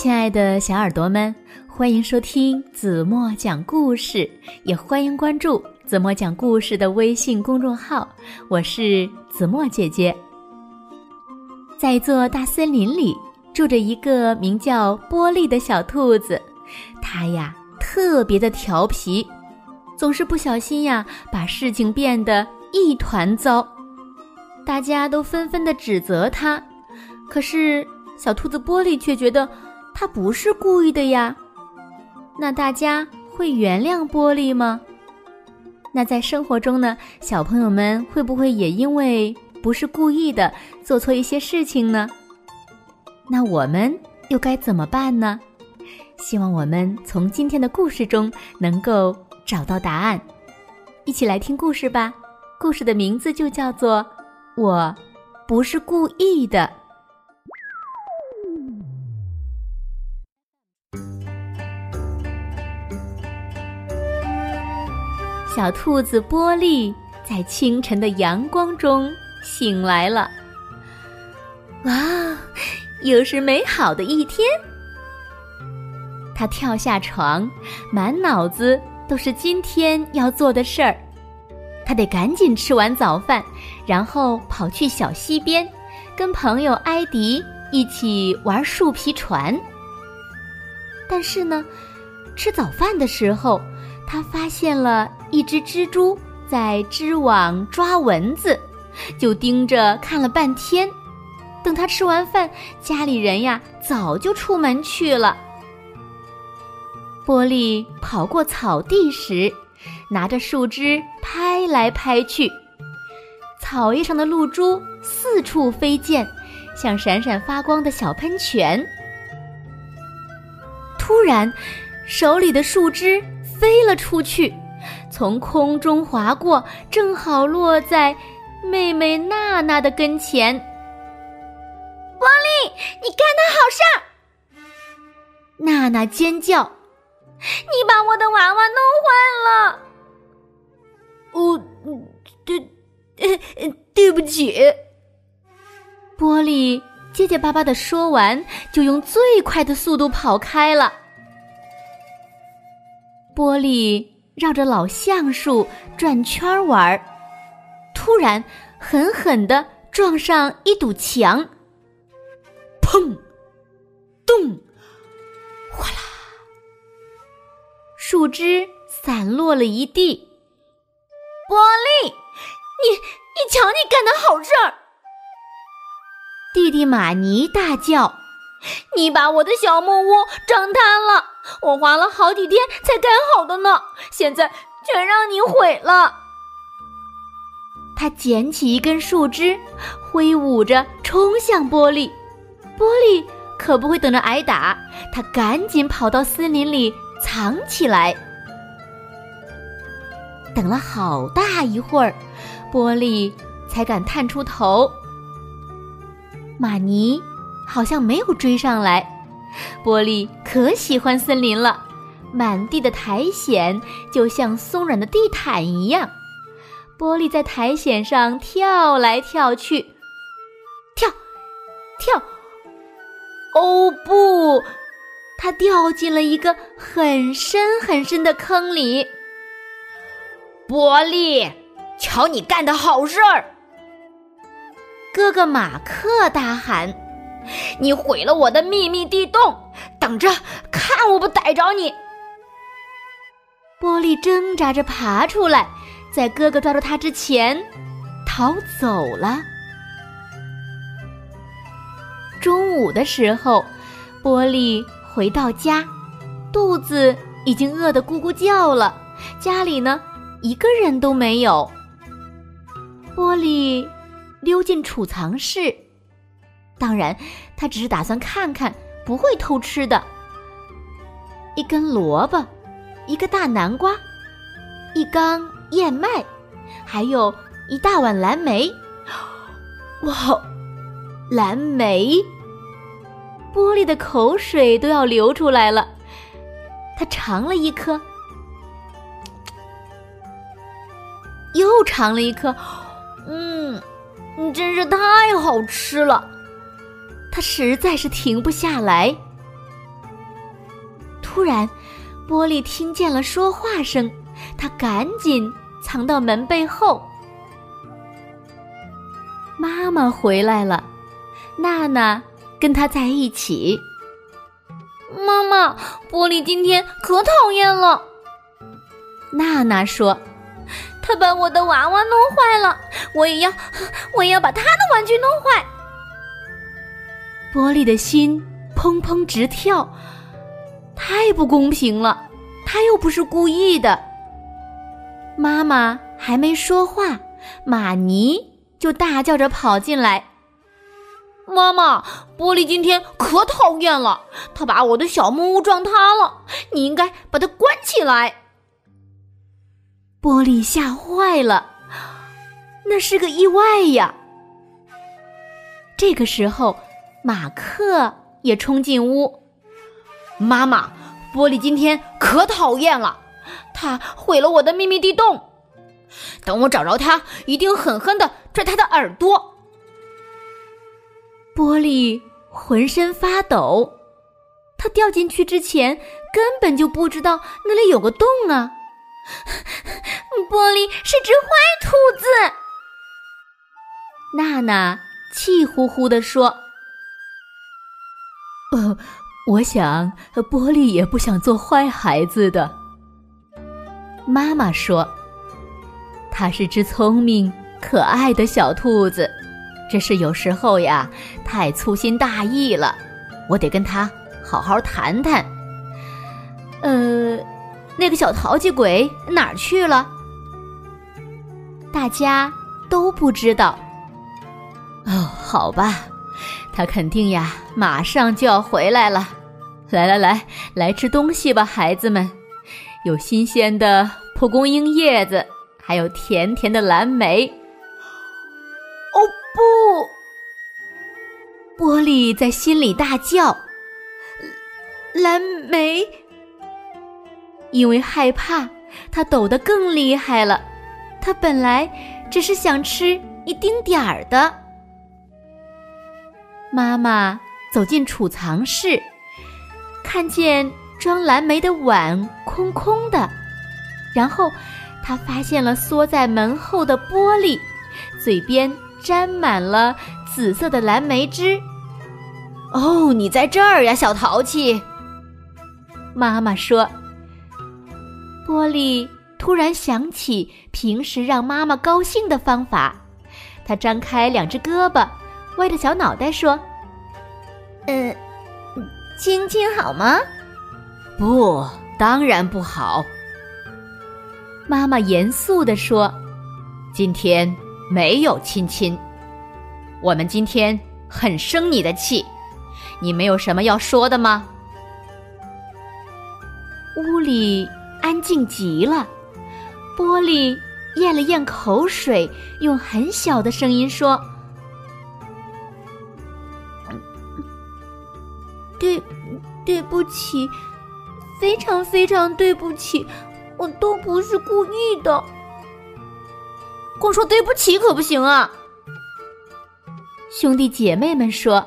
亲爱的小耳朵们，欢迎收听子墨讲故事，也欢迎关注子墨讲故事的微信公众号。我是子墨姐姐。在一座大森林里，住着一个名叫波利的小兔子，它呀特别的调皮，总是不小心呀把事情变得一团糟，大家都纷纷的指责它，可是小兔子波利却觉得。他不是故意的呀，那大家会原谅玻璃吗？那在生活中呢，小朋友们会不会也因为不是故意的做错一些事情呢？那我们又该怎么办呢？希望我们从今天的故事中能够找到答案，一起来听故事吧。故事的名字就叫做《我不是故意的》。小兔子波利在清晨的阳光中醒来了。哇，又是美好的一天！他跳下床，满脑子都是今天要做的事儿。他得赶紧吃完早饭，然后跑去小溪边，跟朋友艾迪一起玩树皮船。但是呢，吃早饭的时候。他发现了一只蜘蛛在织网抓蚊子，就盯着看了半天。等他吃完饭，家里人呀早就出门去了。波利跑过草地时，拿着树枝拍来拍去，草叶上的露珠四处飞溅，像闪闪发光的小喷泉。突然，手里的树枝。飞了出去，从空中划过，正好落在妹妹娜娜的跟前。波利，你干的好事儿！娜娜尖叫：“你把我的娃娃弄坏了！”哦，对，对不起。波利结结巴巴的说完，就用最快的速度跑开了。玻璃绕着老橡树转圈玩儿，突然狠狠地撞上一堵墙，砰，咚，哗啦，树枝散落了一地。玻璃，你你瞧，你干的好事儿！弟弟马尼大叫。你把我的小木屋整塌了，我花了好几天才盖好的呢，现在全让你毁了。他捡起一根树枝，挥舞着冲向玻璃。玻璃可不会等着挨打，他赶紧跑到森林里藏起来。等了好大一会儿，玻璃才敢探出头。玛尼。好像没有追上来，波利可喜欢森林了，满地的苔藓就像松软的地毯一样。波利在苔藓上跳来跳去，跳，跳，哦不，他掉进了一个很深很深的坑里。波利，瞧你干的好事儿！哥哥马克大喊。你毁了我的秘密地洞，等着看我不逮着你！波利挣扎着爬出来，在哥哥抓住他之前逃走了。中午的时候，波利回到家，肚子已经饿得咕咕叫了。家里呢，一个人都没有。波利溜进储藏室。当然，他只是打算看看，不会偷吃的。一根萝卜，一个大南瓜，一缸燕麦，还有一大碗蓝莓。哇，蓝莓！玻璃的口水都要流出来了。他尝了一颗，又尝了一颗，嗯，真是太好吃了。他实在是停不下来。突然，玻璃听见了说话声，他赶紧藏到门背后。妈妈回来了，娜娜跟他在一起。妈妈，玻璃今天可讨厌了。娜娜说：“他把我的娃娃弄坏了，我也要，我也要把他的玩具弄坏。”玻璃的心砰砰直跳，太不公平了！他又不是故意的。妈妈还没说话，玛尼就大叫着跑进来：“妈妈，玻璃今天可讨厌了，他把我的小木屋撞塌了，你应该把它关起来。”玻璃吓坏了，那是个意外呀！这个时候。马克也冲进屋。妈妈，玻璃今天可讨厌了，他毁了我的秘密地洞。等我找着他，一定狠狠的拽他的耳朵。玻璃浑身发抖，他掉进去之前根本就不知道那里有个洞啊！玻璃是只坏兔子。娜娜气呼呼地说。我想波利也不想做坏孩子的。妈妈说：“它是只聪明可爱的小兔子，只是有时候呀，太粗心大意了。我得跟他好好谈谈。”呃，那个小淘气鬼哪儿去了？大家都不知道。哦，好吧。他肯定呀，马上就要回来了。来来来，来吃东西吧，孩子们。有新鲜的蒲公英叶子，还有甜甜的蓝莓。哦不！玻璃在心里大叫：“蓝莓！”因为害怕，他抖得更厉害了。他本来只是想吃一丁点儿的。妈妈走进储藏室，看见装蓝莓的碗空空的，然后她发现了缩在门后的玻璃，嘴边沾满了紫色的蓝莓汁。哦，你在这儿呀，小淘气！妈妈说。玻璃突然想起平时让妈妈高兴的方法，它张开两只胳膊。歪着小脑袋说：“嗯，亲亲好吗？”“不，当然不好。”妈妈严肃地说：“今天没有亲亲。我们今天很生你的气，你没有什么要说的吗？”屋里安静极了，玻璃咽了咽口水，用很小的声音说。起，非常非常对不起，我都不是故意的。光说对不起可不行啊！兄弟姐妹们说：“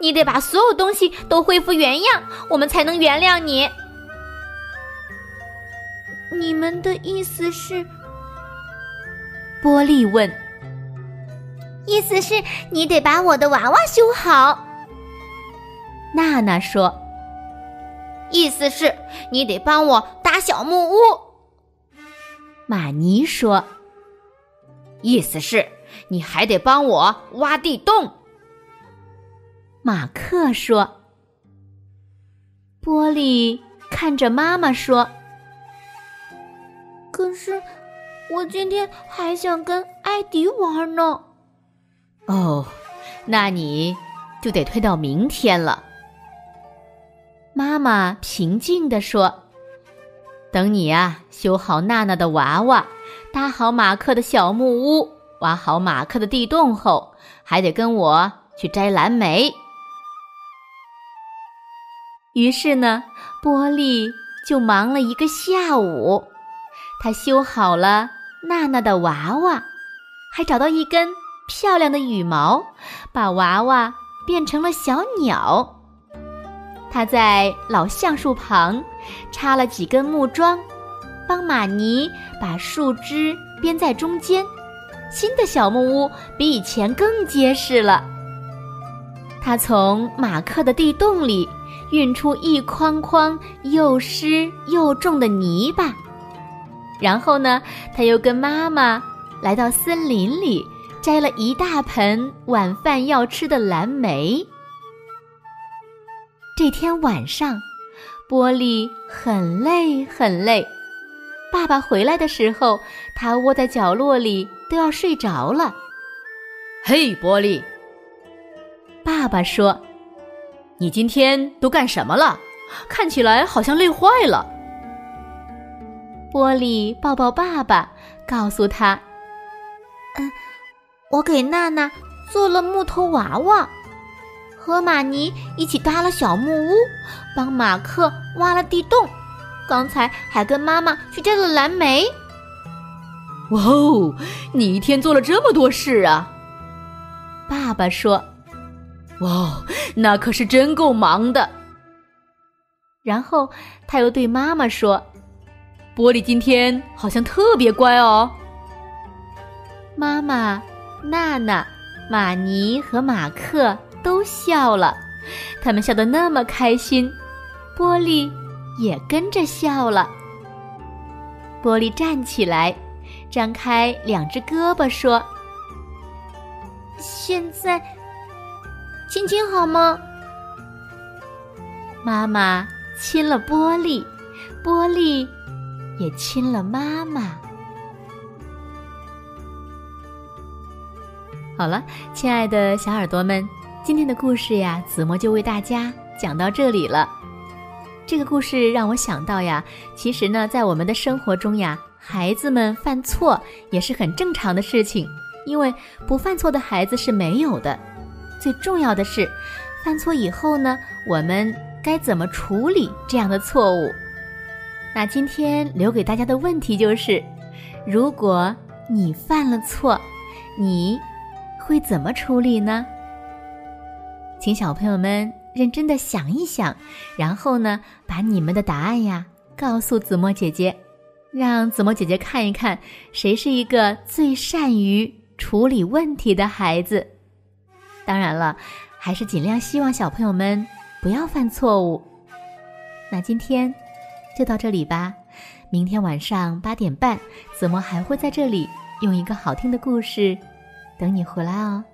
你得把所有东西都恢复原样，我们才能原谅你。”你们的意思是？波利问。意思是你得把我的娃娃修好。娜娜说：“意思是你得帮我搭小木屋。”玛尼说：“意思是你还得帮我挖地洞。”马克说：“玻璃看着妈妈说：‘可是我今天还想跟艾迪玩呢。’哦，那你就得推到明天了。”妈妈平静地说：“等你呀，修好娜娜的娃娃，搭好马克的小木屋，挖好马克的地洞后，还得跟我去摘蓝莓。”于是呢，波利就忙了一个下午。他修好了娜娜的娃娃，还找到一根漂亮的羽毛，把娃娃变成了小鸟。他在老橡树旁插了几根木桩，帮玛尼把树枝编在中间。新的小木屋比以前更结实了。他从马克的地洞里运出一筐筐又湿又重的泥巴，然后呢，他又跟妈妈来到森林里，摘了一大盆晚饭要吃的蓝莓。这天晚上，波利很累很累。爸爸回来的时候，他窝在角落里都要睡着了。嘿，波利，爸爸说：“你今天都干什么了？看起来好像累坏了。”波利抱抱爸爸，告诉他：“嗯，我给娜娜做了木头娃娃。”和玛尼一起搭了小木屋，帮马克挖了地洞，刚才还跟妈妈去摘了蓝莓。哇哦，你一天做了这么多事啊！爸爸说：“哇，那可是真够忙的。”然后他又对妈妈说：“玻璃今天好像特别乖哦。”妈妈、娜娜、玛尼和马克。都笑了，他们笑得那么开心，玻璃也跟着笑了。玻璃站起来，张开两只胳膊说：“现在亲亲好吗？”妈妈亲了玻璃，玻璃也亲了妈妈。好了，亲爱的小耳朵们。今天的故事呀，子墨就为大家讲到这里了。这个故事让我想到呀，其实呢，在我们的生活中呀，孩子们犯错也是很正常的事情，因为不犯错的孩子是没有的。最重要的是，犯错以后呢，我们该怎么处理这样的错误？那今天留给大家的问题就是：如果你犯了错，你会怎么处理呢？请小朋友们认真的想一想，然后呢，把你们的答案呀告诉子墨姐姐，让子墨姐姐看一看谁是一个最善于处理问题的孩子。当然了，还是尽量希望小朋友们不要犯错误。那今天就到这里吧，明天晚上八点半，子墨还会在这里用一个好听的故事等你回来哦。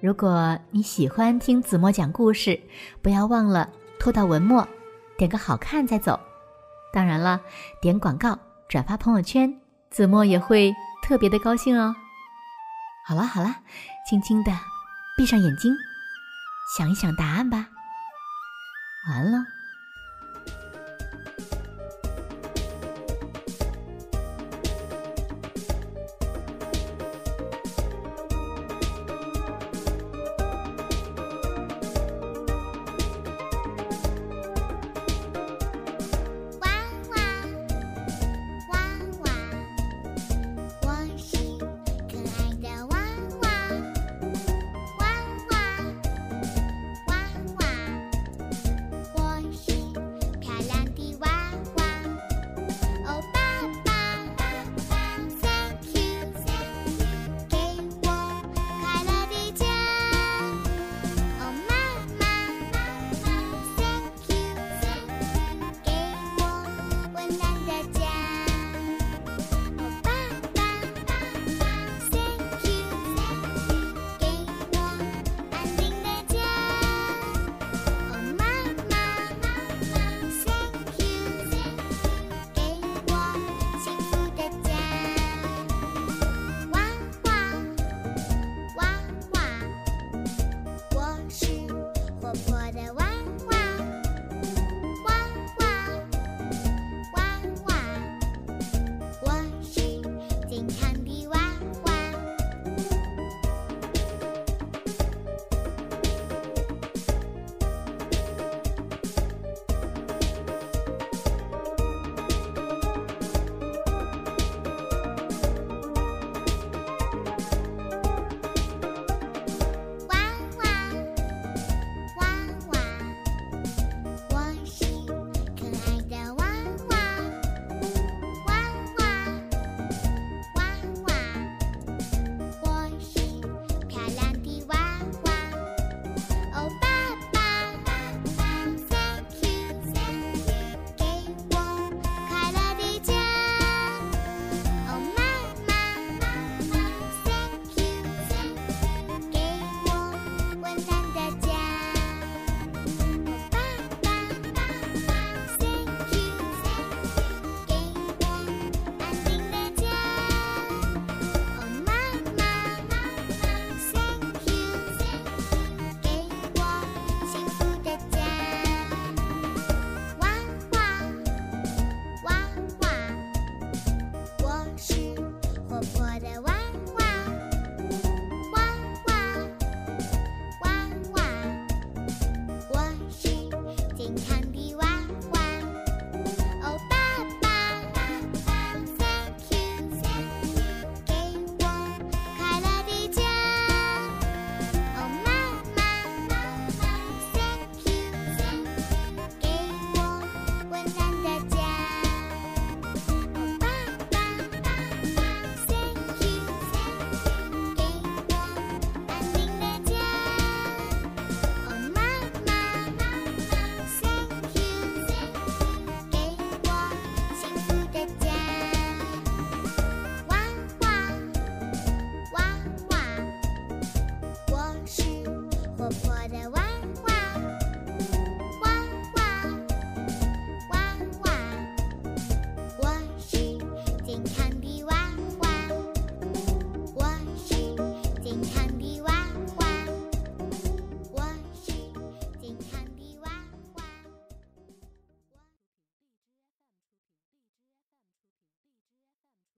如果你喜欢听子墨讲故事，不要忘了拖到文末，点个好看再走。当然了，点广告、转发朋友圈，子墨也会特别的高兴哦。好了好了，轻轻的闭上眼睛，想一想答案吧。完了。